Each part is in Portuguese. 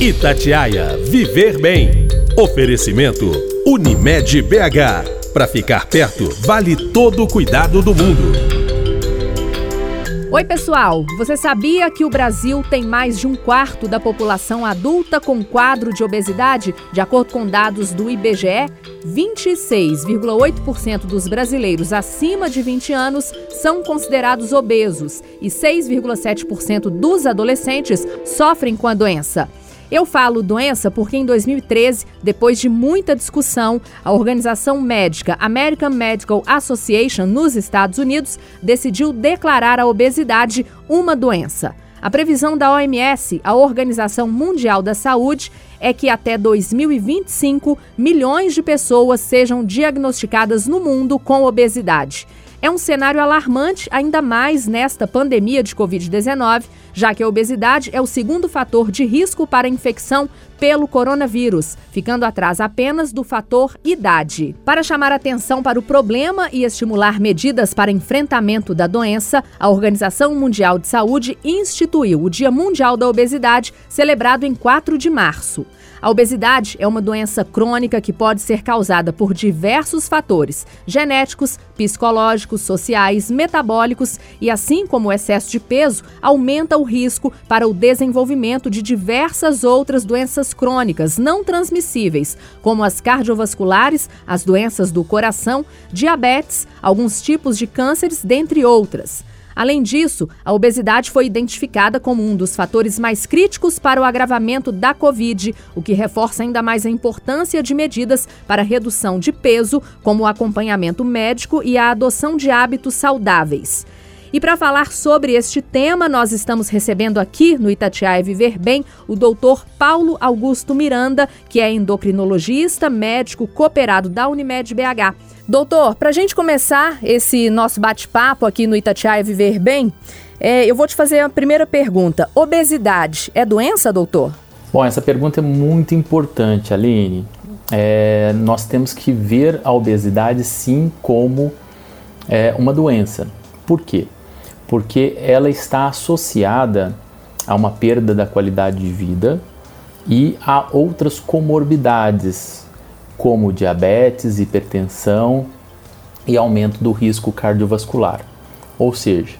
Itatiaia Viver Bem. Oferecimento Unimed BH. Para ficar perto, vale todo o cuidado do mundo. Oi, pessoal! Você sabia que o Brasil tem mais de um quarto da população adulta com quadro de obesidade? De acordo com dados do IBGE, 26,8% dos brasileiros acima de 20 anos são considerados obesos e 6,7% dos adolescentes sofrem com a doença. Eu falo doença porque em 2013, depois de muita discussão, a organização médica American Medical Association nos Estados Unidos decidiu declarar a obesidade uma doença. A previsão da OMS, a Organização Mundial da Saúde, é que até 2025 milhões de pessoas sejam diagnosticadas no mundo com obesidade. É um cenário alarmante, ainda mais nesta pandemia de Covid-19, já que a obesidade é o segundo fator de risco para infecção pelo coronavírus, ficando atrás apenas do fator idade. Para chamar atenção para o problema e estimular medidas para enfrentamento da doença, a Organização Mundial de Saúde instituiu o Dia Mundial da Obesidade, celebrado em 4 de março. A obesidade é uma doença crônica que pode ser causada por diversos fatores genéticos, psicológicos, sociais, metabólicos e, assim como o excesso de peso, aumenta o risco para o desenvolvimento de diversas outras doenças crônicas não transmissíveis, como as cardiovasculares, as doenças do coração, diabetes, alguns tipos de cânceres, dentre outras. Além disso, a obesidade foi identificada como um dos fatores mais críticos para o agravamento da Covid, o que reforça ainda mais a importância de medidas para redução de peso, como o acompanhamento médico e a adoção de hábitos saudáveis. E para falar sobre este tema, nós estamos recebendo aqui no Itatiaia Viver Bem o doutor Paulo Augusto Miranda, que é endocrinologista, médico cooperado da Unimed BH. Doutor, para a gente começar esse nosso bate-papo aqui no Itatiaia Viver Bem, é, eu vou te fazer a primeira pergunta. Obesidade é doença, doutor? Bom, essa pergunta é muito importante, Aline. É, nós temos que ver a obesidade sim como é, uma doença. Por quê? Porque ela está associada a uma perda da qualidade de vida e a outras comorbidades, como diabetes, hipertensão e aumento do risco cardiovascular. Ou seja,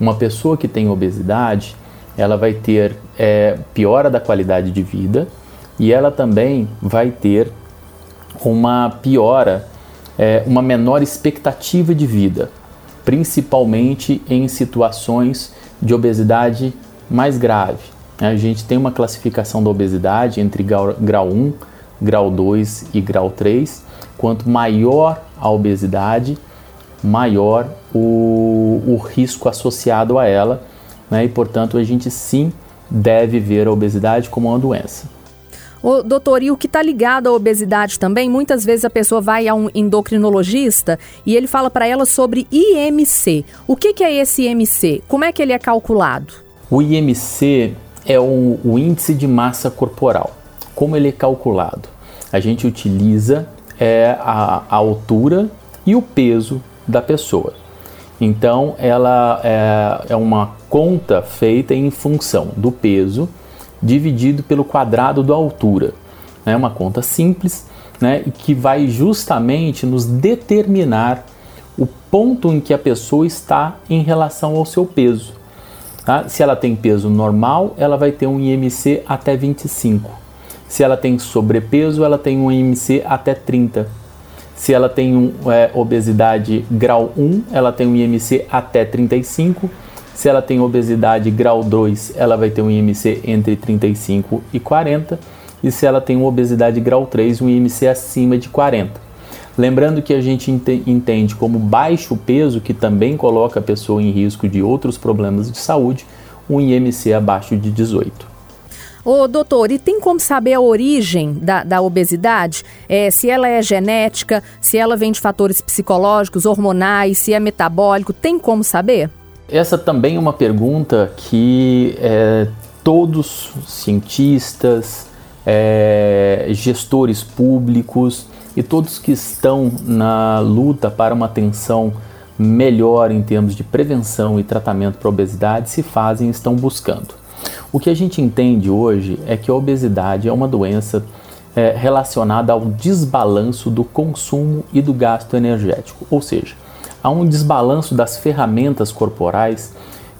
uma pessoa que tem obesidade, ela vai ter é, piora da qualidade de vida e ela também vai ter uma piora, é, uma menor expectativa de vida, principalmente em situações de obesidade mais grave. A gente tem uma classificação da obesidade entre grau, grau 1 grau 2 e grau 3. Quanto maior a obesidade, maior o, o risco associado a ela, né? e portanto a gente sim deve ver a obesidade como uma doença. Doutor, e o que está ligado à obesidade também, muitas vezes a pessoa vai a um endocrinologista e ele fala para ela sobre IMC. O que, que, é esse IMC? Como é que ele é calculado? O IMC é o, o índice de massa corporal. Como ele é calculado? A gente utiliza é, a, a altura e o peso da pessoa. Então, ela é, é, uma conta feita em função do peso dividido pelo quadrado da altura. É uma conta simples né, que vai justamente nos determinar o ponto em que a pessoa está em relação ao seu peso. Tá? Se ela tem peso normal, ela vai ter um IMC até 25. Se ela tem sobrepeso, ela tem um IMC até 30. Se ela tem um, é, obesidade grau 1, ela tem um IMC até 35. Se ela tem obesidade grau 2, ela vai ter um IMC entre 35 e 40. E se ela tem uma obesidade grau 3, um IMC acima de 40. Lembrando que a gente entende como baixo peso, que também coloca a pessoa em risco de outros problemas de saúde, um IMC abaixo de 18. Ô, doutor, e tem como saber a origem da, da obesidade? É, se ela é genética, se ela vem de fatores psicológicos, hormonais, se é metabólico, tem como saber? Essa também é uma pergunta que é, todos cientistas, é, gestores públicos e todos que estão na luta para uma atenção melhor em termos de prevenção e tratamento para obesidade se fazem e estão buscando. O que a gente entende hoje é que a obesidade é uma doença é, relacionada ao desbalanço do consumo e do gasto energético, ou seja, há um desbalanço das ferramentas corporais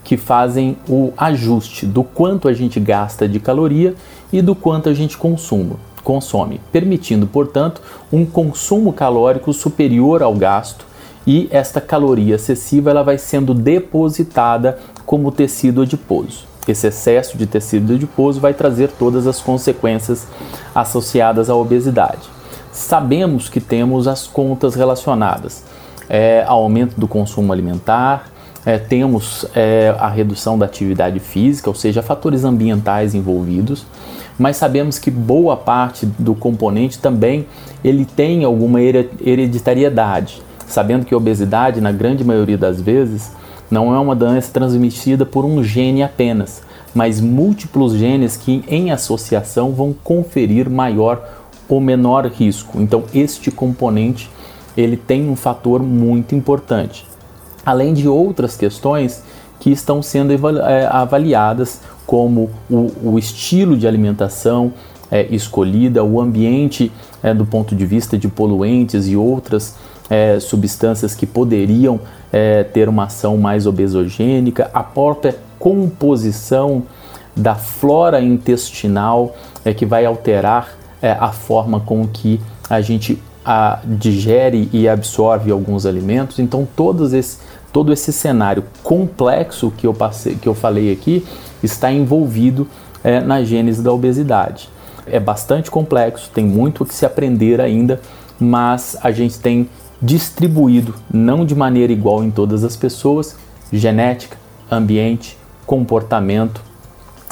que fazem o ajuste do quanto a gente gasta de caloria e do quanto a gente consuma, consome, permitindo, portanto, um consumo calórico superior ao gasto e esta caloria excessiva ela vai sendo depositada como tecido adiposo. Esse excesso de tecido adiposo vai trazer todas as consequências associadas à obesidade. Sabemos que temos as contas relacionadas é, aumento do consumo alimentar, é, temos é, a redução da atividade física, ou seja, fatores ambientais envolvidos, mas sabemos que boa parte do componente também ele tem alguma hereditariedade, sabendo que a obesidade, na grande maioria das vezes, não é uma doença transmitida por um gene apenas, mas múltiplos genes que em associação vão conferir maior ou menor risco. Então, este componente ele tem um fator muito importante. Além de outras questões que estão sendo é, avaliadas, como o, o estilo de alimentação é, escolhida, o ambiente é, do ponto de vista de poluentes e outras é, substâncias que poderiam é, ter uma ação mais obesogênica, a própria composição da flora intestinal é, que vai alterar a forma com que a gente a, digere e absorve alguns alimentos. Então, todos esses todo esse cenário complexo que eu, passei, que eu falei aqui está envolvido é, na gênese da obesidade. É bastante complexo, tem muito o que se aprender ainda, mas a gente tem distribuído, não de maneira igual em todas as pessoas, genética, ambiente, comportamento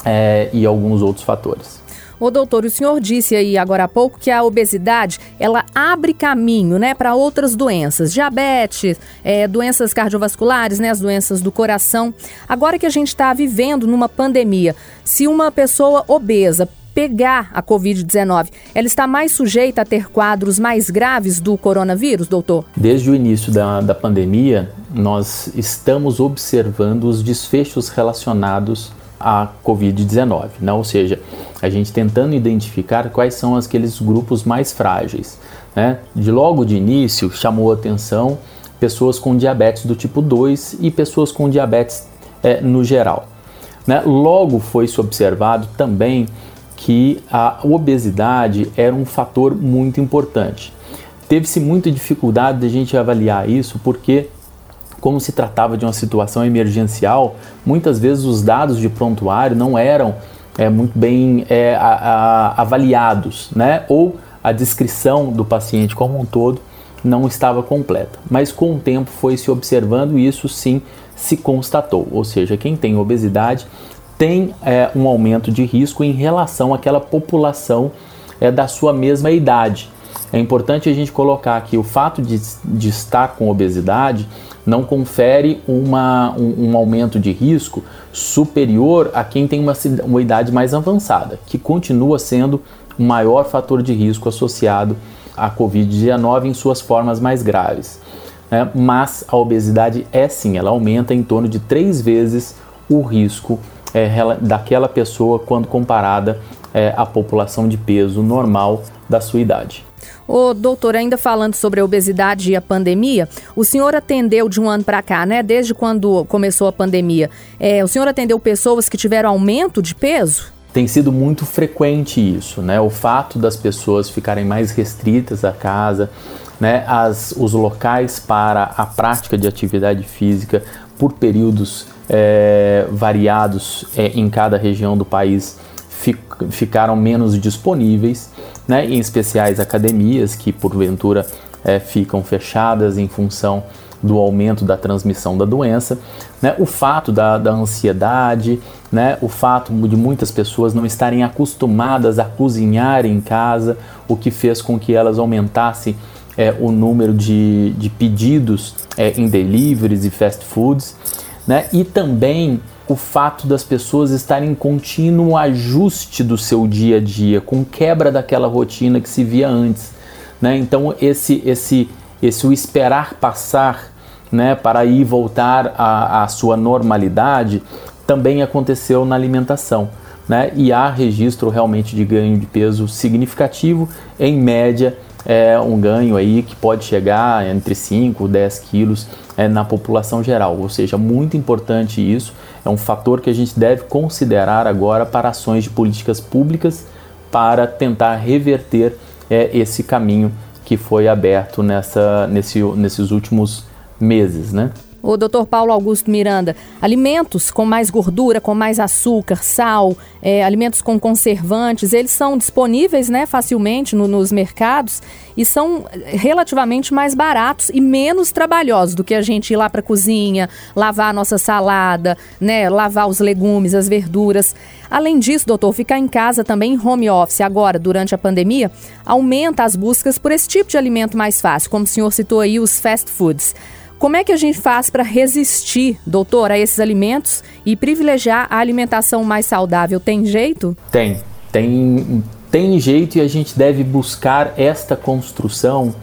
é, e alguns outros fatores. Ô doutor, o senhor disse aí agora há pouco que a obesidade ela abre caminho né, para outras doenças, diabetes, é, doenças cardiovasculares, né, as doenças do coração. Agora que a gente está vivendo numa pandemia, se uma pessoa obesa pegar a Covid-19, ela está mais sujeita a ter quadros mais graves do coronavírus, doutor? Desde o início da, da pandemia, nós estamos observando os desfechos relacionados a Covid-19, né? ou seja, a gente tentando identificar quais são aqueles grupos mais frágeis. Né? De logo de início chamou atenção pessoas com diabetes do tipo 2 e pessoas com diabetes é, no geral. Né? Logo foi-se observado também que a obesidade era um fator muito importante. Teve-se muita dificuldade de a gente avaliar isso porque como se tratava de uma situação emergencial, muitas vezes os dados de prontuário não eram é, muito bem é, a, a, avaliados, né? ou a descrição do paciente como um todo não estava completa. Mas com o tempo foi se observando e isso sim se constatou, ou seja, quem tem obesidade tem é, um aumento de risco em relação àquela população é, da sua mesma idade. É importante a gente colocar que o fato de, de estar com obesidade não confere uma, um, um, aumento de risco superior a quem tem uma, uma idade mais avançada, que continua sendo o maior fator de risco associado à Covid-19 em suas formas mais graves. Né? Mas a obesidade é sim, ela aumenta em torno de três vezes o risco é, daquela pessoa quando comparada é, à população de peso normal da sua idade. Ô, doutor, ainda falando sobre a obesidade e a pandemia, o senhor atendeu de um ano para cá, né? Desde quando começou a pandemia, é, o senhor atendeu pessoas que tiveram aumento de peso? Tem sido muito frequente isso, né? O fato das pessoas ficarem mais restritas à casa, né? As, os locais para a prática de atividade física por períodos é, variados é, em cada região do país ficaram menos disponíveis, né, em especiais academias que porventura é, ficam fechadas em função do aumento da transmissão da doença, né, o fato da, da ansiedade, né, o fato de muitas pessoas não estarem acostumadas a cozinhar em casa, o que fez com que elas aumentassem é, o número de, de pedidos é, em deliveries e fast foods, né, e também o fato das pessoas estarem em contínuo ajuste do seu dia a dia, com quebra daquela rotina que se via antes. Né? Então, esse, esse, esse o esperar passar né, para ir voltar à, sua normalidade também aconteceu na alimentação. né? E há registro realmente de ganho de peso significativo, em média é um ganho aí que pode chegar entre 5 e 10 quilos é, na população geral, ou seja, muito importante isso, é um fator que a gente deve considerar agora para ações de políticas públicas para tentar reverter é, esse caminho que foi aberto nessa, nesse, nesses últimos meses, né? O doutor Paulo Augusto Miranda, alimentos com mais gordura, com mais açúcar, sal, é, alimentos com conservantes, eles são disponíveis né, facilmente no, nos mercados e são relativamente mais baratos e menos trabalhosos do que a gente ir lá para a cozinha, lavar a nossa salada, né, lavar os legumes, as verduras. Além disso, doutor, ficar em casa também em home office agora, durante a pandemia, aumenta as buscas por esse tipo de alimento mais fácil, como o senhor citou aí, os fast foods. Como é que a gente faz para resistir, doutor, a esses alimentos e privilegiar a alimentação mais saudável? Tem jeito? Tem, tem, tem jeito e a gente deve buscar esta construção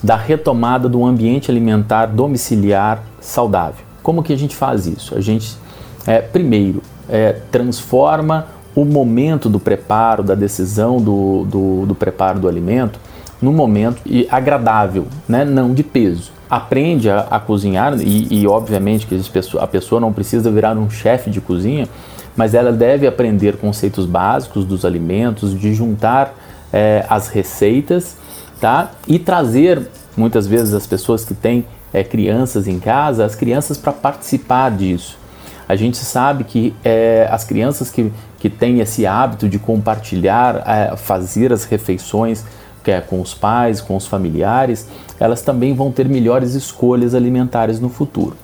da retomada do ambiente alimentar domiciliar saudável. Como que a gente faz isso? A gente, é, primeiro, é, transforma o momento do preparo, da decisão do, do, do preparo do alimento, num momento agradável, né? não de peso aprende a, a cozinhar e, e, obviamente que a pessoa não precisa virar um chefe de cozinha, mas ela deve aprender conceitos básicos dos alimentos, de juntar é, as receitas, tá? E trazer muitas vezes as pessoas que têm é, crianças em casa, as crianças para participar disso. A gente sabe que é, as crianças que, que têm esse hábito de compartilhar, é, fazer as refeições que é com os pais, com os familiares, elas também vão ter melhores escolhas alimentares no futuro.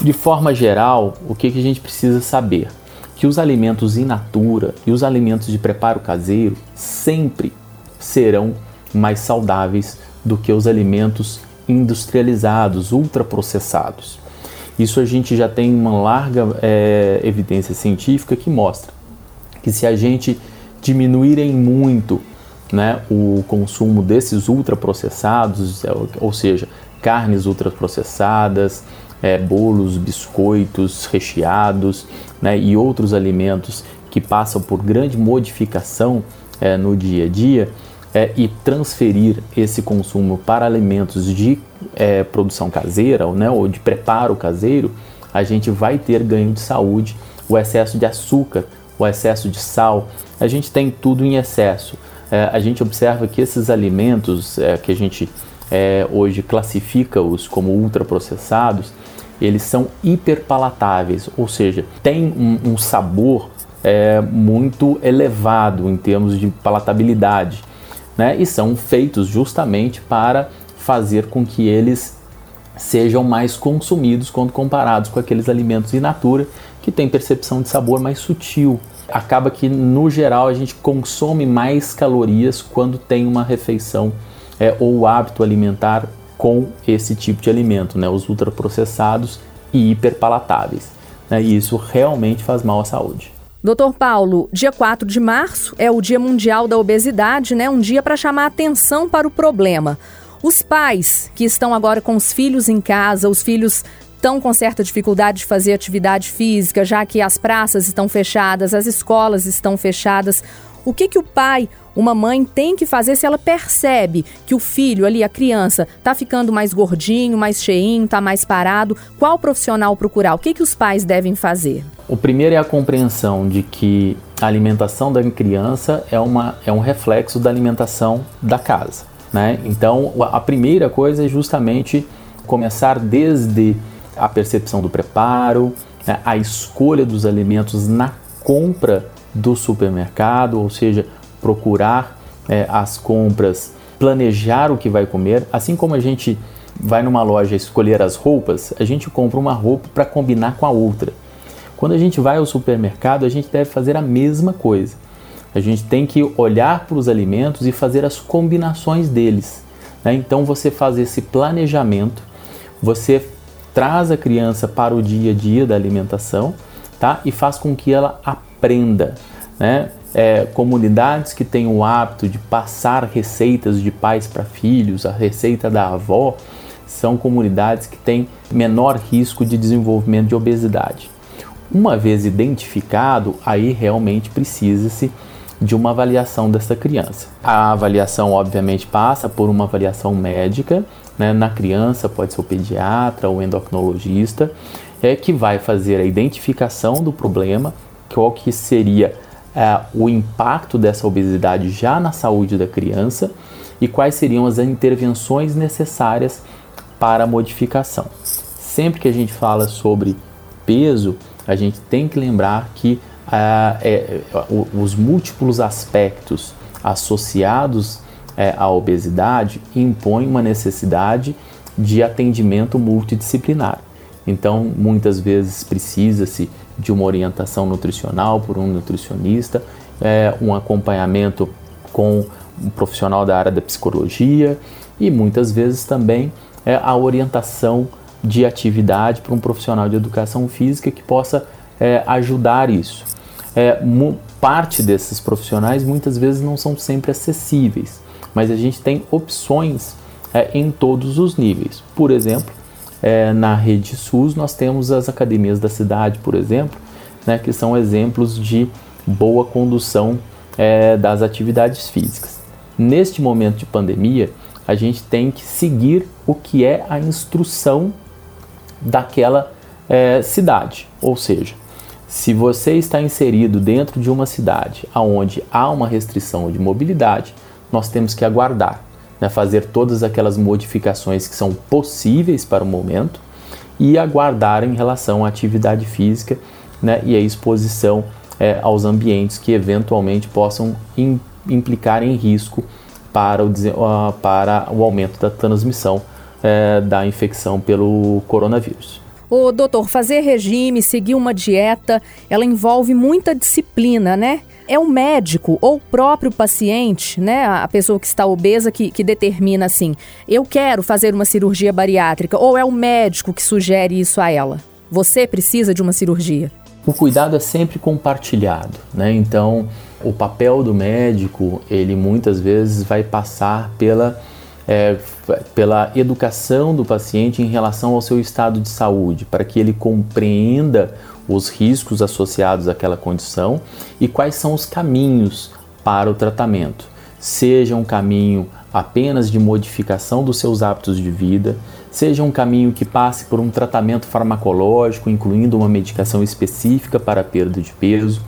De forma geral, o que, que a gente precisa saber? Que os alimentos in natura e os alimentos de preparo caseiro sempre serão mais saudáveis do que os alimentos industrializados, ultraprocessados. Isso a gente já tem uma larga é, evidência científica que mostra que se a gente diminuir em muito né, o consumo desses ultraprocessados, é, ou seja, carnes ultraprocessadas, é, bolos, biscoitos recheados né, e outros alimentos que passam por grande modificação é, no dia a dia é, e transferir esse consumo para alimentos de é, produção caseira né, ou de preparo caseiro, a gente vai ter ganho de saúde, o excesso de açúcar, o excesso de sal, a gente tem tudo em excesso é, a gente observa que esses alimentos é, que a gente é, hoje classifica-os como ultraprocessados, eles são hiperpalatáveis, ou seja, tem um, um sabor é, muito elevado em termos de palatabilidade, né? E são feitos justamente para fazer com que eles sejam mais consumidos quando comparados com aqueles alimentos in natura que têm percepção de sabor mais sutil acaba que no geral a gente consome mais calorias quando tem uma refeição é, ou hábito alimentar com esse tipo de alimento, né, os ultraprocessados e hiperpalatáveis. Né, e isso realmente faz mal à saúde. Doutor Paulo, dia 4 de março é o Dia Mundial da Obesidade, né? Um dia para chamar atenção para o problema. Os pais que estão agora com os filhos em casa, os filhos estão com certa dificuldade de fazer atividade física, já que as praças estão fechadas, as escolas estão fechadas. O que, que o pai, uma mãe tem que fazer se ela percebe que o filho ali, a criança, está ficando mais gordinho, mais cheinho, está mais parado? Qual profissional procurar? O que, que os pais devem fazer? O primeiro é a compreensão de que a alimentação da criança é, uma, é um reflexo da alimentação da casa. Né? Então, a primeira coisa é justamente começar desde a percepção do preparo, né, a escolha dos alimentos na compra do supermercado, ou seja, procurar é, as compras, planejar o que vai comer, assim como a gente vai numa loja escolher as roupas, a gente compra uma roupa para combinar com a outra. Quando a gente vai ao supermercado, a gente deve fazer a mesma coisa. A gente tem que olhar para os alimentos e fazer as combinações deles. Né? Então você faz esse planejamento, você traz a criança para o dia a dia da alimentação, tá? E faz com que ela aprenda, né? É, comunidades que têm o hábito de passar receitas de pais para filhos, a receita da avó, são comunidades que têm menor risco de desenvolvimento de obesidade. Uma vez identificado, aí realmente precisa-se de uma avaliação dessa criança. A avaliação, obviamente, passa por uma avaliação médica. Né? Na criança, pode ser o pediatra ou endocrinologista, é, que vai fazer a identificação do problema, qual que seria é, o impacto dessa obesidade já na saúde da criança e quais seriam as intervenções necessárias para a modificação. Sempre que a gente fala sobre peso, a gente tem que lembrar que ah, é, os múltiplos aspectos associados é, à obesidade impõem uma necessidade de atendimento multidisciplinar. Então, muitas vezes precisa-se de uma orientação nutricional por um nutricionista, é, um acompanhamento com um profissional da área da psicologia e muitas vezes também é, a orientação de atividade para um profissional de educação física que possa é, ajudar isso. É, parte desses profissionais muitas vezes não são sempre acessíveis, mas a gente tem opções é, em todos os níveis. Por exemplo, é, na rede SUS nós temos as academias da cidade, por exemplo, né, que são exemplos de boa condução é, das atividades físicas. Neste momento de pandemia, a gente tem que seguir o que é a instrução daquela é, cidade. Ou seja, se você está inserido dentro de uma cidade onde há uma restrição de mobilidade, nós temos que aguardar, né, fazer todas aquelas modificações que são possíveis para o momento e aguardar em relação à atividade física né, e a exposição é, aos ambientes que eventualmente possam implicar em risco para o, uh, para o aumento da transmissão é, da infecção pelo coronavírus. O doutor, fazer regime, seguir uma dieta, ela envolve muita disciplina, né? É o médico ou o próprio paciente, né? A pessoa que está obesa que, que determina assim: eu quero fazer uma cirurgia bariátrica, ou é o médico que sugere isso a ela? Você precisa de uma cirurgia? O cuidado é sempre compartilhado, né? Então, o papel do médico, ele muitas vezes vai passar pela é, pela educação do paciente em relação ao seu estado de saúde, para que ele compreenda os riscos associados àquela condição e quais são os caminhos para o tratamento. Seja um caminho apenas de modificação dos seus hábitos de vida, seja um caminho que passe por um tratamento farmacológico, incluindo uma medicação específica para a perda de peso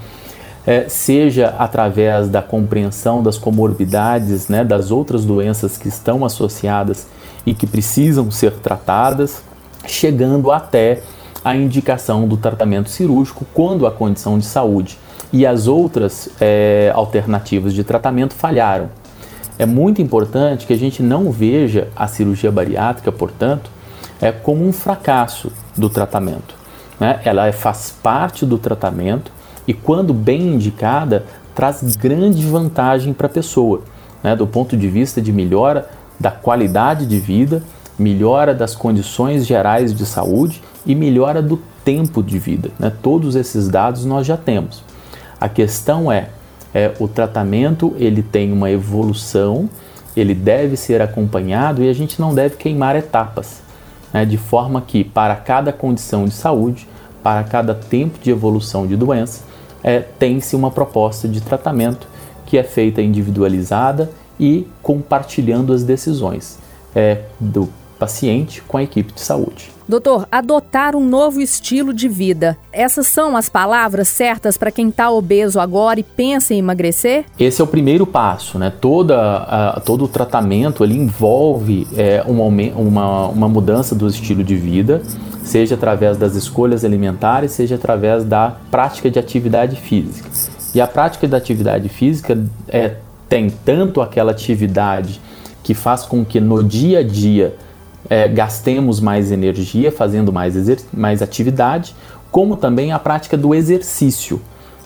é, seja através da compreensão das comorbidades, né, das outras doenças que estão associadas e que precisam ser tratadas, chegando até a indicação do tratamento cirúrgico quando a condição de saúde e as outras é, alternativas de tratamento falharam. É muito importante que a gente não veja a cirurgia bariátrica, portanto, é como um fracasso do tratamento. Né? Ela é, faz parte do tratamento e, quando bem indicada, traz grande vantagem para a pessoa, né, do ponto de vista de melhora da qualidade de vida, melhora das condições gerais de saúde e melhora do tempo de vida. Né? Todos esses dados nós já temos. A questão é, é o tratamento ele tem uma evolução, ele deve ser acompanhado e a gente não deve queimar etapas, né? de forma que para cada condição de saúde, para cada tempo de evolução de doença, é, tem-se uma proposta de tratamento que é feita individualizada e compartilhando as decisões é, do paciente com a equipe de saúde. Doutor, adotar um novo estilo de vida. Essas são as palavras certas para quem está obeso agora e pensa em emagrecer? Esse é o primeiro passo, né? Toda, todo o tratamento ele envolve é, uma, uma, uma mudança do estilo de vida seja através das escolhas alimentares, seja através da prática de atividade física. E a prática da atividade física é, tem tanto aquela atividade que faz com que no dia a dia é, gastemos mais energia fazendo mais, mais atividade, como também a prática do exercício.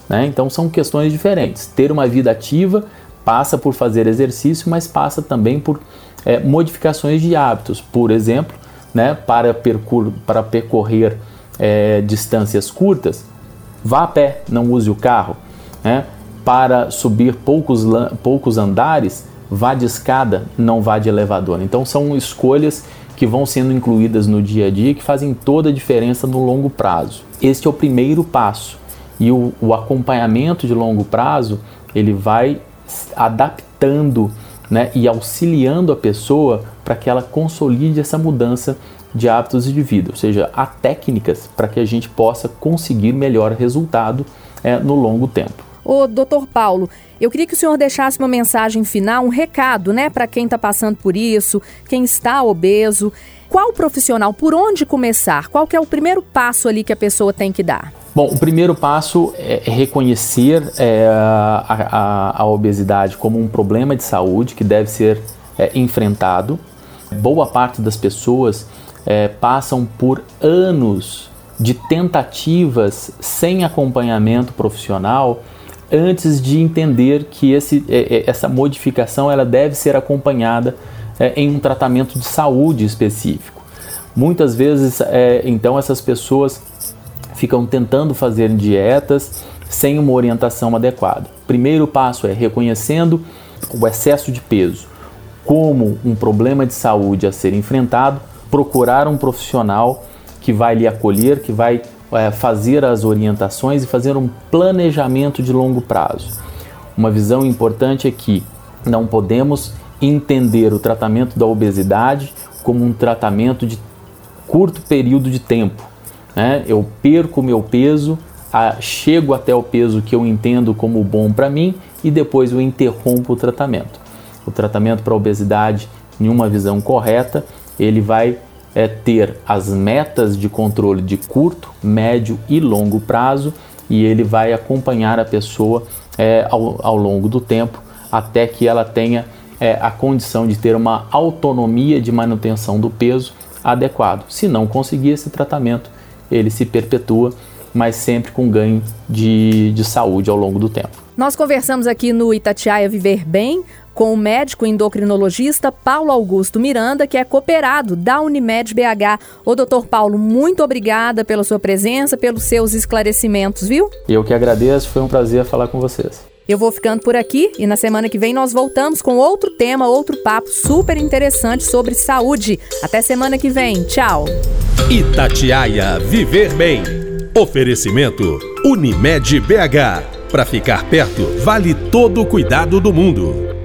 Né? Então são questões diferentes. Ter uma vida ativa passa por fazer exercício, mas passa também por é, modificações de hábitos. Por exemplo, né, para, percur para percorrer é, distâncias curtas, vá a pé, não use o carro. Né? Para subir poucos, poucos andares, vá de escada, não vá de elevador. Então são escolhas que vão sendo incluídas no dia a dia que fazem toda a diferença no longo prazo. Este é o primeiro passo. E o, o acompanhamento de longo prazo, ele vai adaptando né, e auxiliando a pessoa para que ela consolide essa mudança de hábitos de vida, ou seja, há técnicas para que a gente possa conseguir melhor resultado é, no longo tempo. Ô, doutor Paulo, eu queria que o senhor deixasse uma mensagem final, um recado, né, para quem está passando por isso, quem está obeso. Qual profissional, por onde começar? Qual que é o primeiro passo ali que a pessoa tem que dar? Bom, o primeiro passo é reconhecer é, a, a, a, obesidade como um problema de saúde que deve ser é, enfrentado. Boa parte das pessoas é, passam por anos de tentativas sem acompanhamento profissional antes de entender que esse, é, é, essa modificação ela deve ser acompanhada é, em um tratamento de saúde específico. Muitas vezes, então, essas pessoas ficam tentando fazer dietas sem uma orientação adequada. Primeiro passo é reconhecendo o excesso de peso como um problema de saúde a ser enfrentado, procurar um profissional que vai lhe acolher, que vai é, fazer as orientações e fazer um planejamento de longo prazo. Uma visão importante é que não podemos entender o tratamento da obesidade como um tratamento de curto período de tempo. Né? Eu perco meu peso, a, chego até o peso que eu entendo como bom para mim e depois eu interrompo o tratamento. O tratamento para obesidade, em uma visão correta, ele vai é, ter as metas de controle de curto, médio e longo prazo e ele vai acompanhar a pessoa é, ao, ao, longo do tempo até que ela tenha é, a condição de ter uma autonomia de manutenção do peso adequado. Se não conseguir esse tratamento, ele se perpetua, mas sempre com ganho de, de saúde ao longo do tempo. Nós conversamos aqui no Itatiaia Viver Bem com o médico endocrinologista Paulo Augusto Miranda, que é cooperado da Unimed BH. Ô, doutor Paulo, muito obrigada pela sua presença, pelos seus esclarecimentos, viu? Eu que agradeço, foi um prazer falar com vocês. Eu vou ficando por aqui e na semana que vem nós voltamos com outro tema, outro papo super interessante sobre saúde. Até semana que vem. Tchau. Itatiaia Viver Bem. Oferecimento Unimed BH. Para ficar perto, vale todo o cuidado do mundo.